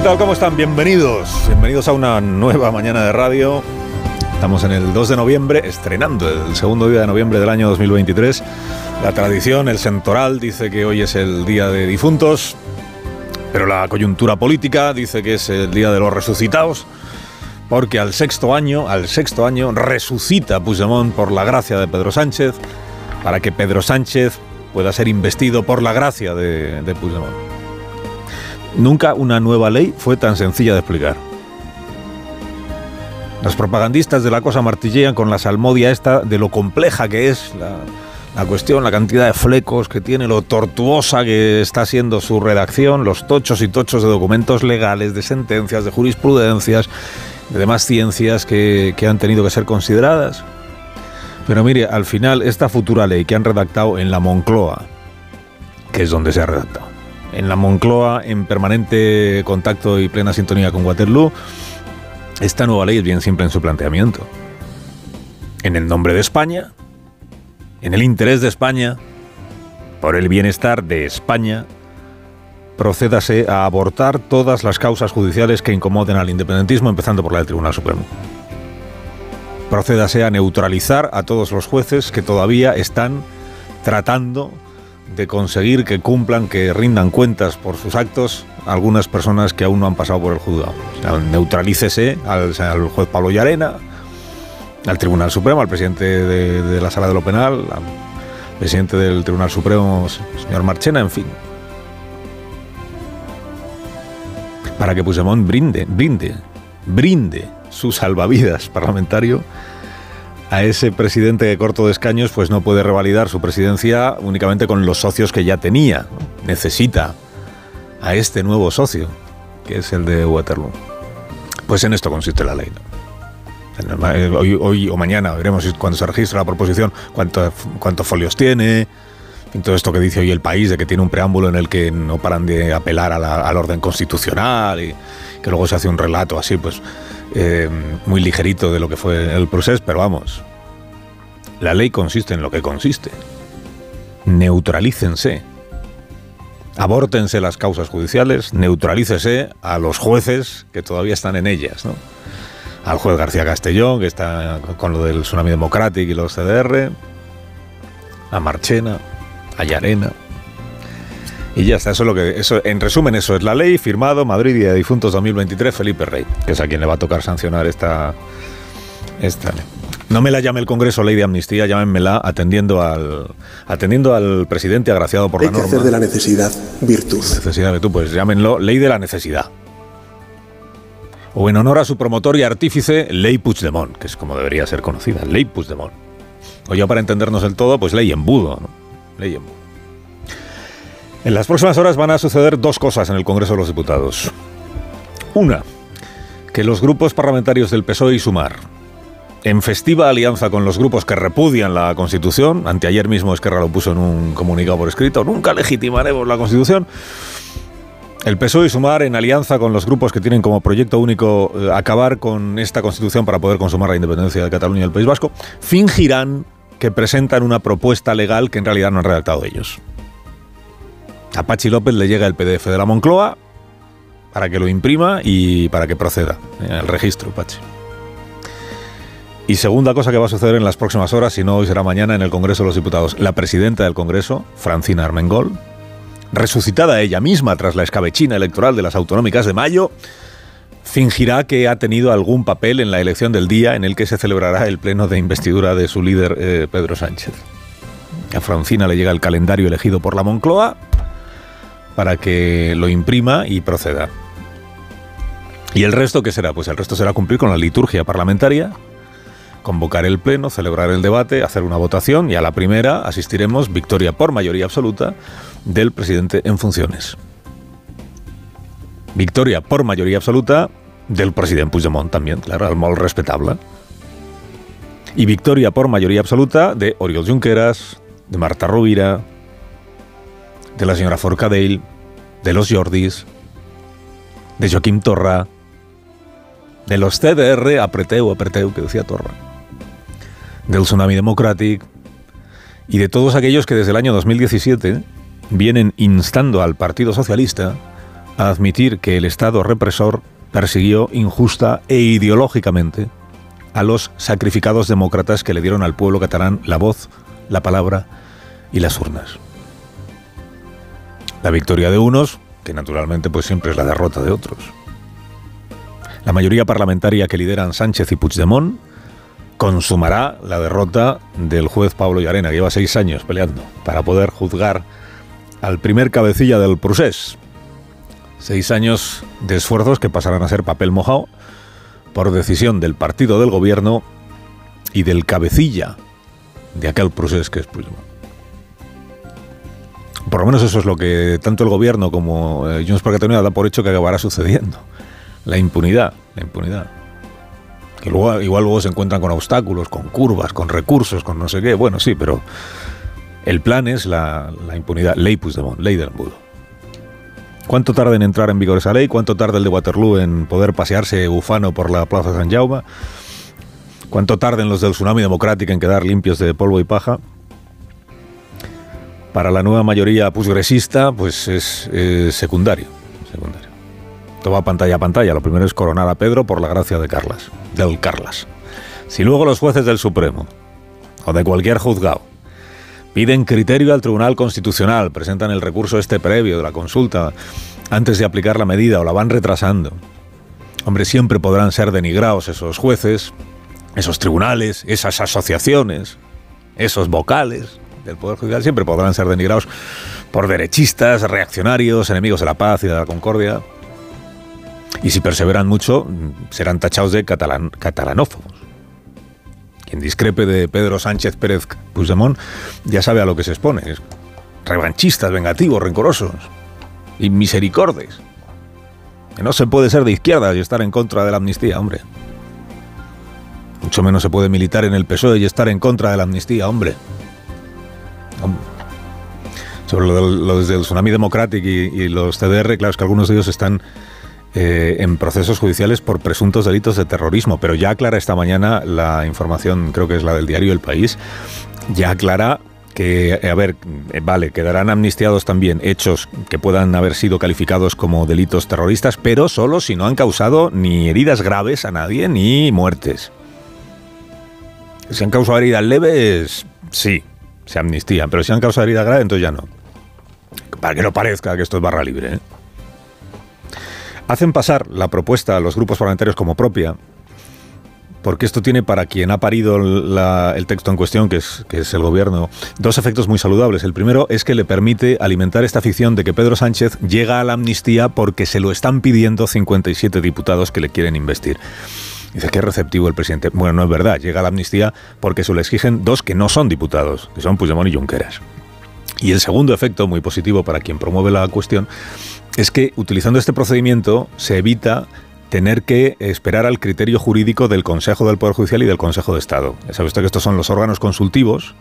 ¿Qué tal? ¿Cómo están? Bienvenidos. Bienvenidos a una nueva mañana de radio. Estamos en el 2 de noviembre, estrenando el segundo día de noviembre del año 2023. La tradición, el sentoral, dice que hoy es el día de difuntos, pero la coyuntura política dice que es el día de los resucitados, porque al sexto año, al sexto año, resucita Puigdemont por la gracia de Pedro Sánchez, para que Pedro Sánchez pueda ser investido por la gracia de, de Puigdemont. Nunca una nueva ley fue tan sencilla de explicar. Los propagandistas de la cosa martillean con la salmodia esta de lo compleja que es la, cuestión, la cantidad de flecos que tiene, lo tortuosa que está siendo su redacción, los tochos y tochos de documentos legales, de sentencias, de jurisprudencias, de demás ciencias que, que han tenido que ser consideradas. Pero mire, al final esta futura ley que han redactado en la Moncloa, que es donde se ha redactado, en la Moncloa, en permanente contacto y plena sintonía con Waterloo, esta nueva ley es bien simple en su planteamiento. En el nombre de España, en el interés de España, por el bienestar de España, procédase a abortar todas las causas judiciales que incomoden al independentismo, empezando por la del Tribunal Supremo. Procédase a neutralizar a todos los jueces que todavía están tratando de conseguir que cumplan, que rindan cuentas por sus actos algunas personas que aún no han pasado por el juzgado. Neutralícese al, al, juez Pablo Llarena, al Tribunal Supremo, al presidente de, de, la Sala de lo Penal, al presidente del Tribunal Supremo, señor Marchena, en fin. Para que Puigdemont brinde, brinde, brinde su salvavidas parlamentario a ese presidente de corto de escaños, pues no puede revalidar su presidencia únicamente con los socios que ya tenía. Necesita a este nuevo socio, que es el de Waterloo. Pues en esto consiste la ley. Hoy, hoy o mañana veremos cuando se registra la proposición cuántos cuánto folios tiene, todo esto que dice hoy el país, de que tiene un preámbulo en el que no paran de apelar al orden constitucional y que luego se hace un relato así, pues eh, muy ligerito de lo que fue el proceso, pero vamos, la ley consiste en lo que consiste. Neutralícense. Abórtense las causas judiciales, neutralícese a los jueces que todavía están en ellas, ¿no? Al juez García Castellón, que está con lo del Tsunami Democratic y los CDR, a Marchena, a Llarena. Y ya está, eso es lo que. Eso, en resumen, eso es la ley, firmado Madrid Día de Difuntos 2023, Felipe Rey, que es a quien le va a tocar sancionar esta, esta ley. No me la llame el Congreso ley de amnistía, llámenmela atendiendo al, atendiendo al presidente agraciado por Hay la norma. que hacer de la necesidad virtud. Necesidad de virtud, pues llámenlo ley de la necesidad. O en honor a su promotor y artífice, ley Puigdemont, que es como debería ser conocida, ley Puigdemont. O ya para entendernos del todo, pues ley embudo, ¿no? Ley embudo. En las próximas horas van a suceder dos cosas en el Congreso de los Diputados. Una, que los grupos parlamentarios del PSOE y Sumar, en festiva alianza con los grupos que repudian la Constitución, anteayer mismo Esquerra lo puso en un comunicado por escrito, nunca legitimaremos la Constitución, el PSOE y Sumar en alianza con los grupos que tienen como proyecto único eh, acabar con esta Constitución para poder consumar la independencia de Cataluña y el País Vasco, fingirán que presentan una propuesta legal que en realidad no han redactado ellos. A Pachi López le llega el PDF de la Moncloa para que lo imprima y para que proceda el registro, Pachi. Y segunda cosa que va a suceder en las próximas horas, si no hoy será mañana en el Congreso de los Diputados, la presidenta del Congreso, Francina Armengol, resucitada ella misma tras la escabechina electoral de las autonómicas de mayo, fingirá que ha tenido algún papel en la elección del día en el que se celebrará el pleno de investidura de su líder eh, Pedro Sánchez. A Francina le llega el calendario elegido por la Moncloa para que lo imprima y proceda. ¿Y el resto qué será? Pues el resto será cumplir con la liturgia parlamentaria, convocar el pleno, celebrar el debate, hacer una votación y a la primera asistiremos victoria por mayoría absoluta del presidente en funciones. Victoria por mayoría absoluta del president Puigdemont también, claro, el molt respetable. Y victoria por mayoría absoluta de Oriol Junqueras, de Marta Rovira, de la señora Forcadell, de los Jordis, de Joaquim Torra, de los CDR, apreteu, apreteu, que decía Torra, del Tsunami Democratic y de todos aquellos que desde el año 2017 vienen instando al Partido Socialista a admitir que el Estado represor persiguió injusta e ideológicamente a los sacrificados demócratas que le dieron al pueblo catalán la voz, la palabra y las urnas. La victoria de unos, que naturalmente pues siempre es la derrota de otros. La mayoría parlamentaria que lideran Sánchez y Puigdemont consumará la derrota del juez Pablo Llarena, que lleva seis años peleando para poder juzgar al primer cabecilla del procés. Seis años de esfuerzos que pasarán a ser papel mojado por decisión del partido del gobierno y del cabecilla de aquel proceso que es Puigdemont. Por lo menos eso es lo que tanto el gobierno como eh, Junts per Catalunya da por hecho que acabará sucediendo. La impunidad, la impunidad. Que luego, igual luego se encuentran con obstáculos, con curvas, con recursos, con no sé qué. Bueno, sí, pero el plan es la, la impunidad. Ley Puigdemont, ley del embudo. ¿Cuánto tarda en entrar en vigor esa ley? ¿Cuánto tarda el de Waterloo en poder pasearse bufano por la Plaza San Jaume? ¿Cuánto tarden los del Tsunami Democrático en quedar limpios de polvo y paja? Para la nueva mayoría pusgresista, pues es secundario, secundario. Todo va pantalla a pantalla. Lo primero es coronar a Pedro por la gracia de Carlas, del Carlas. Si luego los jueces del Supremo o de cualquier juzgado Piden criterio al Tribunal Constitucional, presentan el recurso este previo de la consulta antes de aplicar la medida o la van retrasando. Hombre, siempre podrán ser denigrados esos jueces, esos tribunales, esas asociaciones, esos vocales del Poder Judicial, siempre podrán ser denigrados por derechistas, reaccionarios, enemigos de la paz y de la concordia. Y si perseveran mucho, serán tachados de catalanófobos. Quien discrepe de Pedro Sánchez Pérez Puigdemont ya sabe a lo que se expone. revanchistas, vengativos, rencorosos y misericordes. Que no se puede ser de izquierda y estar en contra de la amnistía, hombre. Mucho menos se puede militar en el PSOE y estar en contra de la amnistía, hombre. Sobre lo del, Tsunami Democratic y, los CDR, claro, es que algunos de ellos están eh, en procesos judiciales por presuntos delitos de terrorismo. Pero ya aclara esta mañana la información, creo que es la del diario El País, ya aclara que, a ver, vale, quedarán amnistiados también hechos que puedan haber sido calificados como delitos terroristas, pero solo si no han causado ni heridas graves a nadie ni muertes. Si han causado heridas leves, sí, se amnistían, pero si han causado heridas graves, entonces ya no. Para que no parezca que esto es barra libre. ¿eh? hacen pasar la propuesta a los grupos parlamentarios como propia, porque esto tiene para quien ha parido el texto en cuestión, que es, que es el gobierno, dos efectos muy saludables. El primero es que le permite alimentar esta ficción de que Pedro Sánchez llega a la amnistía porque se lo están pidiendo 57 diputados que le quieren investir. Dice que es receptivo el presidente. Bueno, no es verdad. Llega la amnistía porque se le exigen dos que no son diputados, que son Puigdemont y Junqueras. Y el segundo efecto, muy positivo para quien promueve la cuestión, es que utilizando este procedimiento se evita tener que esperar al criterio jurídico del Consejo del Poder Judicial y del Consejo de Estado. Ya sabe usted que estos son los órganos consultivos,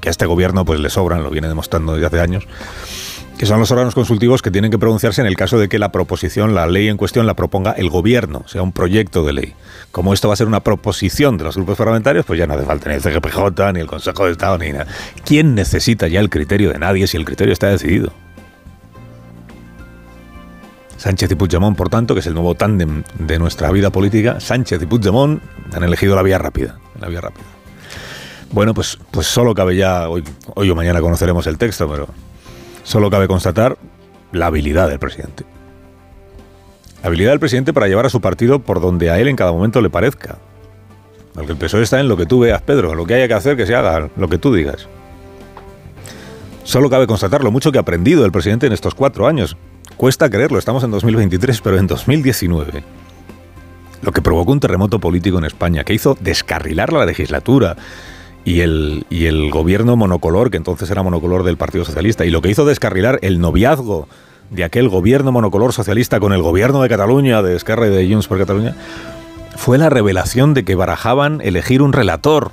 que a este gobierno pues le sobran, lo viene demostrando desde hace años, que son los órganos consultivos que tienen que pronunciarse en el caso de que la proposición, la ley en cuestión, la proponga el gobierno, sea un proyecto de ley. Como esto va a ser una proposición de los grupos parlamentarios, pues ya no hace falta ni el CGPJ, ni el Consejo de Estado, ni nada. ¿Quién necesita ya el criterio de nadie si el criterio está decidido? Sánchez y Puigdemont, por tanto, que es el nuevo tándem de nuestra vida política, Sánchez y Puigdemont han elegido la vía rápida, la vía rápida. Bueno, pues, pues solo cabe ya, hoy, hoy o mañana conoceremos el texto, pero solo cabe constatar la habilidad del presidente. La habilidad del presidente para llevar a su partido por donde a él en cada momento le parezca. Porque el PSOE está en lo que tú veas, Pedro, lo que haya que hacer que se haga, lo que tú digas. Solo cabe constatar lo mucho que ha aprendido el presidente en estos cuatro años, Cuesta creerlo, estamos en 2023, pero en 2019 lo que provocó un terremoto político en España, que hizo descarrilar la legislatura y el, y el gobierno monocolor, que entonces era monocolor del Partido Socialista, y lo que hizo descarrilar el noviazgo de aquel gobierno monocolor socialista con el gobierno de Cataluña, de Esquerra y de Junts por Cataluña, fue la revelación de que barajaban elegir un relator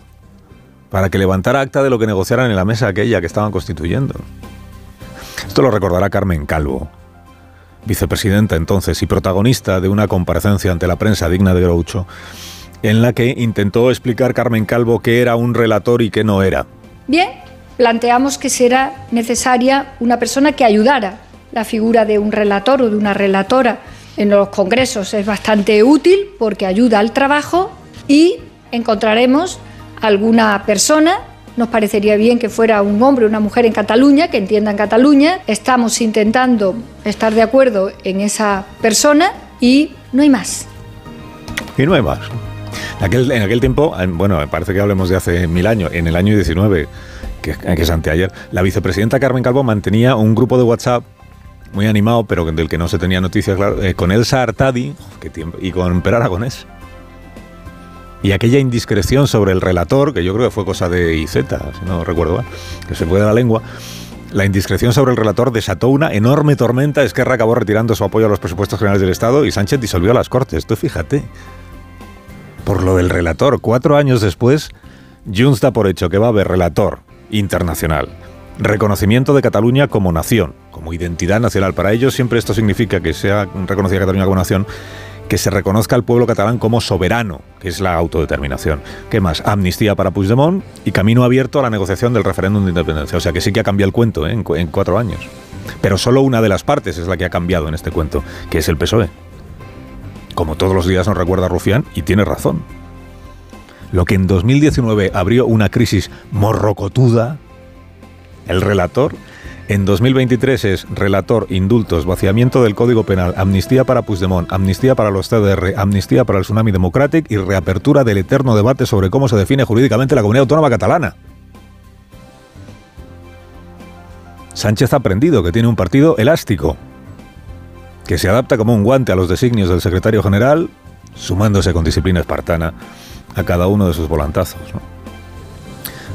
para que levantara acta de lo que negociaran en la mesa aquella que estaban constituyendo. Esto lo recordará Carmen Calvo, vicepresidenta entonces y protagonista de una comparecencia ante la prensa digna de Groucho, en la que intentó explicar Carmen Calvo qué era un relator y qué no era. Bien, planteamos que será necesaria una persona que ayudara la figura de un relator o de una relatora en los congresos. Es bastante útil porque ayuda al trabajo y encontraremos alguna persona nos parecería bien que fuera un hombre o una mujer en Cataluña, que entienda en Cataluña. Estamos intentando estar de acuerdo en esa persona y no hay más. Y no hay más. En aquel, tiempo, bueno, parece que hablemos de hace mil años, en el año 19, que, que es anteayer, la vicepresidenta Carmen Calvo mantenía un grupo de WhatsApp muy animado, pero del que no se tenía noticias, eh, con Elsa Artadi y con Per Aragonés. Y aquella indiscreción sobre el relator, que yo creo que fue cosa de IZ, si no recuerdo que se fue de la lengua, la indiscreción sobre el relator desató una enorme tormenta. Esquerra acabó retirando su apoyo a los presupuestos generales del Estado y Sánchez disolvió las Cortes. Tú fíjate. Por lo del relator, cuatro años después, Junts da por hecho que va a haber relator internacional. Reconocimiento de Cataluña como nación, como identidad nacional. Para ellos siempre esto significa que sea reconocida Cataluña como nación que se reconozca al pueblo catalán como soberano, que es la autodeterminación. ¿Qué más? Amnistía para Puigdemont y camino abierto a la negociación del referéndum de independencia. O sea que sí que ha cambiado el cuento ¿eh? en, cuatro años. Pero solo una de las partes es la que ha cambiado en este cuento, que es el PSOE. Como todos los días nos recuerda Rufián, y tiene razón. Lo que en 2019 abrió una crisis morrocotuda, el relator, en 2023 es relator, indultos, vaciamiento del Código Penal, amnistía para Puigdemont, amnistía para los CDR, amnistía para el Tsunami Democratic y reapertura del eterno debate sobre cómo se define jurídicamente la comunidad autónoma catalana. Sánchez ha aprendido que tiene un partido elástico, que se adapta como un guante a los designios del secretario general, sumándose con disciplina espartana a cada uno de sus volantazos.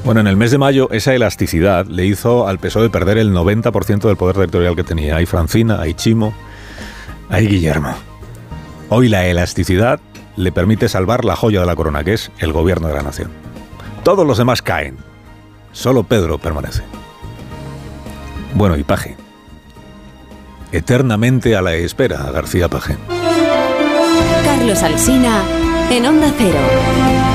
Bueno, en el mes de mayo esa elasticidad le hizo al PSOE perder el 90% del poder territorial que tenía. Hay Francina, hay Chimo, hay Guillermo. Hoy la elasticidad le permite salvar la joya de la corona, que es el gobierno de la nación. Todos los demás caen. Solo Pedro permanece. Bueno, y Paje. Eternamente a la espera, García Paje. Carlos Alsina, en Onda Cero.